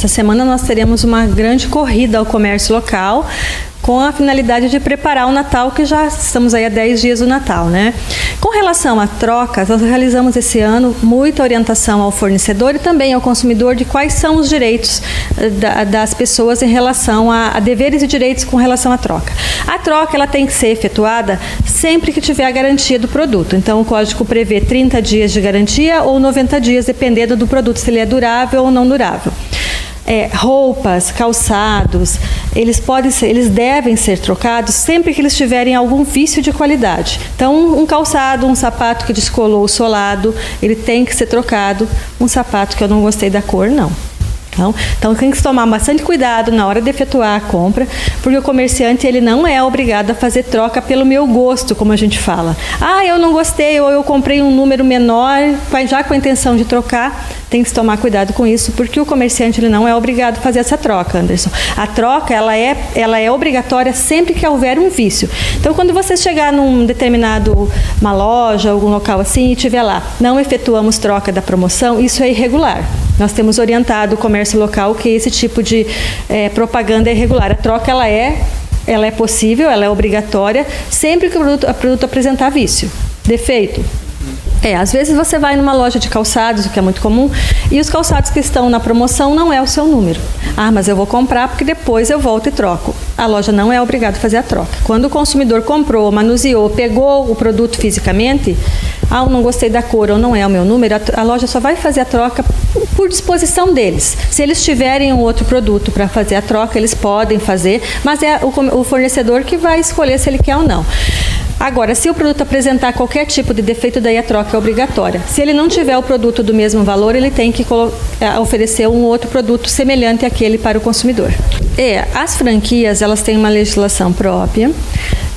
Essa semana nós teremos uma grande corrida ao comércio local com a finalidade de preparar o Natal, que já estamos aí há 10 dias do Natal, né? Com relação a trocas, nós realizamos esse ano muita orientação ao fornecedor e também ao consumidor de quais são os direitos eh, das pessoas em relação a, a deveres e direitos com relação à troca. A troca ela tem que ser efetuada sempre que tiver a garantia do produto. Então o código prevê 30 dias de garantia ou 90 dias, dependendo do produto se ele é durável ou não durável é, roupas, calçados, eles podem ser, eles devem ser trocados sempre que eles tiverem algum vício de qualidade. Então, um calçado, um sapato que descolou o solado, ele tem que ser trocado. Um sapato que eu não gostei da cor, não. Então, então tem que tomar bastante cuidado na hora de efetuar a compra, porque o comerciante ele não é obrigado a fazer troca pelo meu gosto, como a gente fala. Ah, eu não gostei ou eu comprei um número menor, já com a intenção de trocar, tem que tomar cuidado com isso, porque o comerciante ele não é obrigado a fazer essa troca, Anderson. A troca ela é, ela é obrigatória sempre que houver um vício. Então, quando você chegar num determinado uma loja, algum local assim e tiver lá, não efetuamos troca da promoção, isso é irregular. Nós temos orientado o comércio local que esse tipo de é, propaganda é irregular. A troca ela é, ela é possível, ela é obrigatória, sempre que o produto, o produto apresentar vício. Defeito, é, às vezes você vai numa loja de calçados, o que é muito comum, e os calçados que estão na promoção não é o seu número. Ah, mas eu vou comprar porque depois eu volto e troco. A loja não é obrigada a fazer a troca. Quando o consumidor comprou, manuseou, pegou o produto fisicamente, ah, eu não gostei da cor ou não é o meu número, a, loja só vai fazer a troca por disposição deles. Se eles tiverem um outro produto para fazer a troca, eles podem fazer, mas é o, o fornecedor que vai escolher se ele quer ou não. Agora, se o produto apresentar qualquer tipo de defeito, daí a troca é obrigatória. Se ele não tiver o produto do mesmo valor, ele tem que é, oferecer um outro produto semelhante àquele para o consumidor. É, as franquias, elas têm uma legislação própria.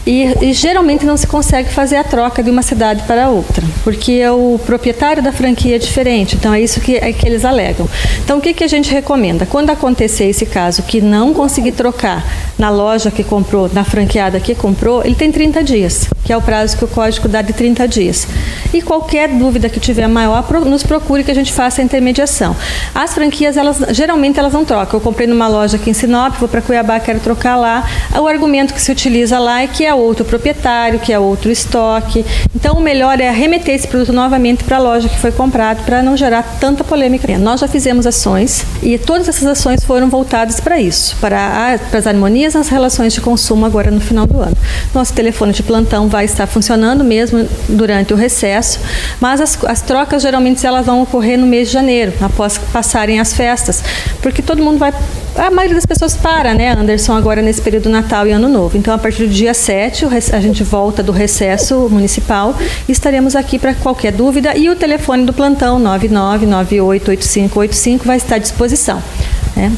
E, e, geralmente não se consegue fazer a troca de uma cidade para outra, porque o proprietário da franquia é diferente, então é isso que, é que eles alegam. Então o que, que a gente recomenda? Quando acontecer esse caso que não conseguir trocar na loja que comprou, na franqueada que comprou, ele tem 30 dias, que é o prazo que o código dá de 30 dias. E qualquer dúvida que tiver maior, nos procure que a gente faça a intermediação. As franquias, elas geralmente elas não trocam. Eu comprei numa loja aqui em Sinop, vou para Cuiabá, quero trocar lá. O argumento que se utiliza lá é que é outro proprietário, que é outro estoque. Então, o melhor é remeter esse produto novamente para a loja que foi comprado, para não gerar tanta polêmica. Nós já fizemos ações e todas essas ações foram voltadas para isso, para, para as harmonias nas relações de consumo agora no final do ano. Nosso telefone de plantão vai estar funcionando mesmo durante o recesso, mas as, as trocas geralmente elas vão ocorrer no mês de janeiro, após passarem as festas, porque todo mundo vai a maioria das pessoas para, né, Anderson, agora nesse período Natal e Ano Novo. Então, a partir do dia 7, a gente volta do recesso municipal estaremos aqui para qualquer dúvida. E o telefone do plantão 99988585 vai estar à disposição. Né?